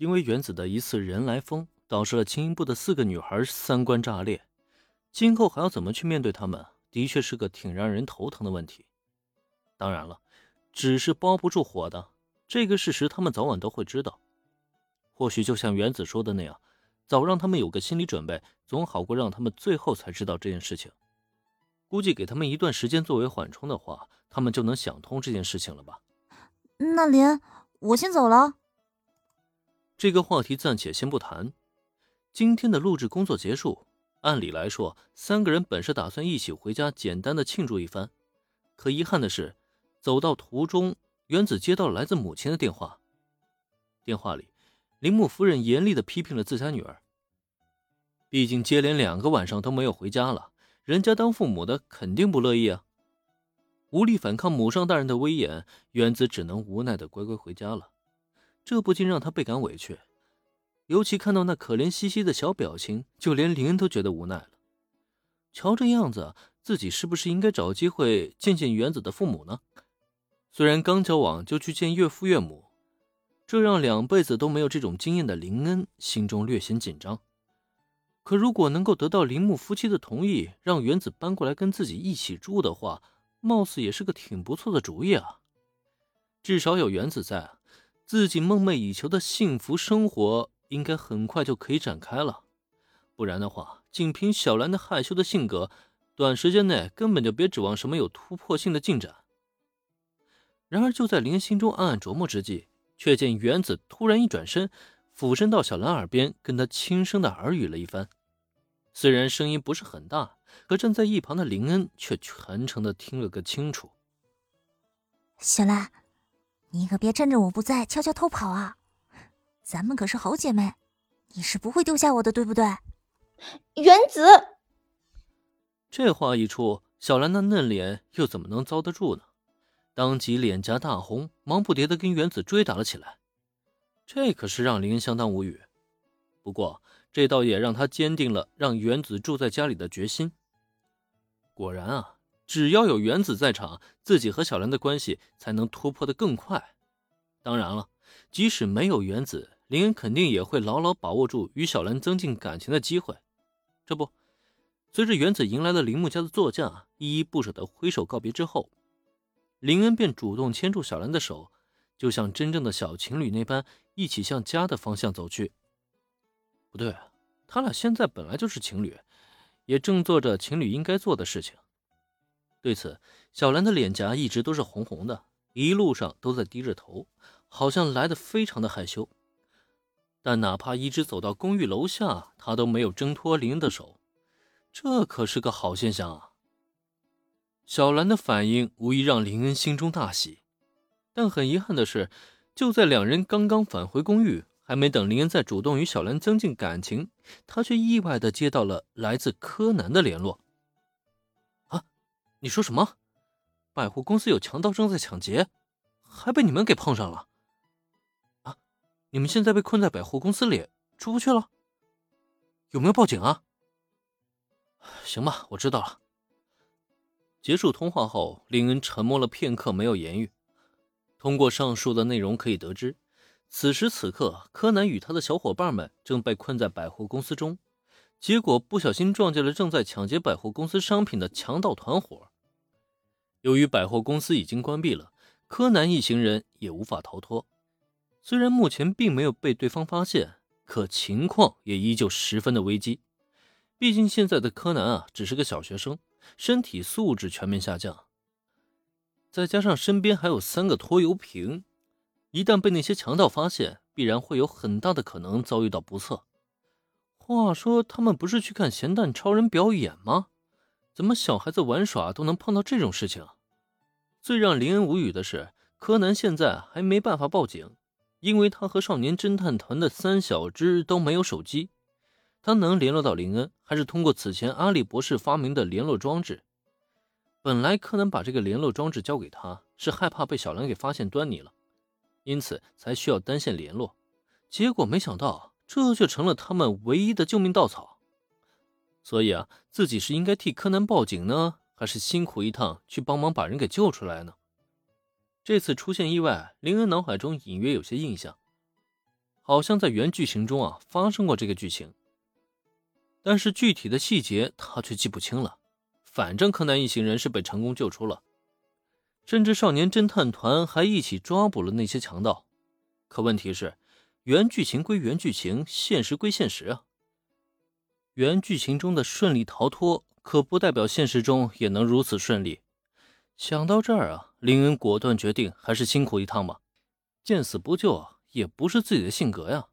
因为原子的一次人来疯，导致了青音部的四个女孩三观炸裂。今后还要怎么去面对他们，的确是个挺让人头疼的问题。当然了，纸是包不住火的，这个事实他们早晚都会知道。或许就像原子说的那样，早让他们有个心理准备，总好过让他们最后才知道这件事情。估计给他们一段时间作为缓冲的话，他们就能想通这件事情了吧？那林，我先走了。这个话题暂且先不谈。今天的录制工作结束。按理来说，三个人本是打算一起回家，简单的庆祝一番。可遗憾的是，走到途中，原子接到了来自母亲的电话。电话里，铃木夫人严厉的批评了自家女儿。毕竟接连两个晚上都没有回家了，人家当父母的肯定不乐意啊。无力反抗母上大人的威严，原子只能无奈的乖乖回家了。这不禁让他倍感委屈。尤其看到那可怜兮兮的小表情，就连林恩都觉得无奈了。瞧这样子，自己是不是应该找机会见见原子的父母呢？虽然刚交往就去见岳父岳母，这让两辈子都没有这种经验的林恩心中略显紧张。可如果能够得到铃木夫妻的同意，让原子搬过来跟自己一起住的话，貌似也是个挺不错的主意啊。至少有原子在，自己梦寐以求的幸福生活。应该很快就可以展开了，不然的话，仅凭小兰的害羞的性格，短时间内根本就别指望什么有突破性的进展。然而，就在林心中暗暗琢磨之际，却见原子突然一转身，俯身到小兰耳边，跟她轻声的耳语了一番。虽然声音不是很大，可站在一旁的林恩却全程的听了个清楚。小兰，你可别趁着我不在悄悄偷跑啊！咱们可是好姐妹，你是不会丢下我的，对不对？原子，这话一出，小兰那嫩脸又怎么能遭得住呢？当即脸颊大红，忙不迭的跟原子追打了起来。这可是让林相当无语。不过，这倒也让他坚定了让原子住在家里的决心。果然啊，只要有原子在场，自己和小兰的关系才能突破的更快。当然了，即使没有原子。林恩肯定也会牢牢把握住与小兰增进感情的机会。这不，随着原子迎来了铃木家的座驾，依依不舍的挥手告别之后，林恩便主动牵住小兰的手，就像真正的小情侣那般，一起向家的方向走去。不对，他俩现在本来就是情侣，也正做着情侣应该做的事情。对此，小兰的脸颊一直都是红红的，一路上都在低着头，好像来的非常的害羞。但哪怕一直走到公寓楼下，他都没有挣脱林恩的手，这可是个好现象啊！小兰的反应无疑让林恩心中大喜，但很遗憾的是，就在两人刚刚返回公寓，还没等林恩再主动与小兰增进感情，他却意外的接到了来自柯南的联络。你说什么？百货公司有强盗正在抢劫，还被你们给碰上了？啊你们现在被困在百货公司里，出不去了。有没有报警啊？行吧，我知道了。结束通话后，林恩沉默了片刻，没有言语。通过上述的内容可以得知，此时此刻，柯南与他的小伙伴们正被困在百货公司中，结果不小心撞见了正在抢劫百货公司商品的强盗团伙。由于百货公司已经关闭了，柯南一行人也无法逃脱。虽然目前并没有被对方发现，可情况也依旧十分的危机。毕竟现在的柯南啊，只是个小学生，身体素质全面下降，再加上身边还有三个拖油瓶，一旦被那些强盗发现，必然会有很大的可能遭遇到不测。话说，他们不是去看咸蛋超人表演吗？怎么小孩子玩耍都能碰到这种事情？最让林恩无语的是，柯南现在还没办法报警。因为他和少年侦探团的三小只都没有手机，他能联络到林恩，还是通过此前阿笠博士发明的联络装置。本来柯南把这个联络装置交给他，是害怕被小兰给发现端倪了，因此才需要单线联络。结果没想到，这却成了他们唯一的救命稻草。所以啊，自己是应该替柯南报警呢，还是辛苦一趟去帮忙把人给救出来呢？这次出现意外，林恩脑海中隐约有些印象，好像在原剧情中啊发生过这个剧情，但是具体的细节他却记不清了。反正柯南一行人是被成功救出了，甚至少年侦探团还一起抓捕了那些强盗。可问题是，原剧情归原剧情，现实归现实啊。原剧情中的顺利逃脱，可不代表现实中也能如此顺利。想到这儿啊，林恩果断决定还是辛苦一趟吧。见死不救啊，也不是自己的性格呀。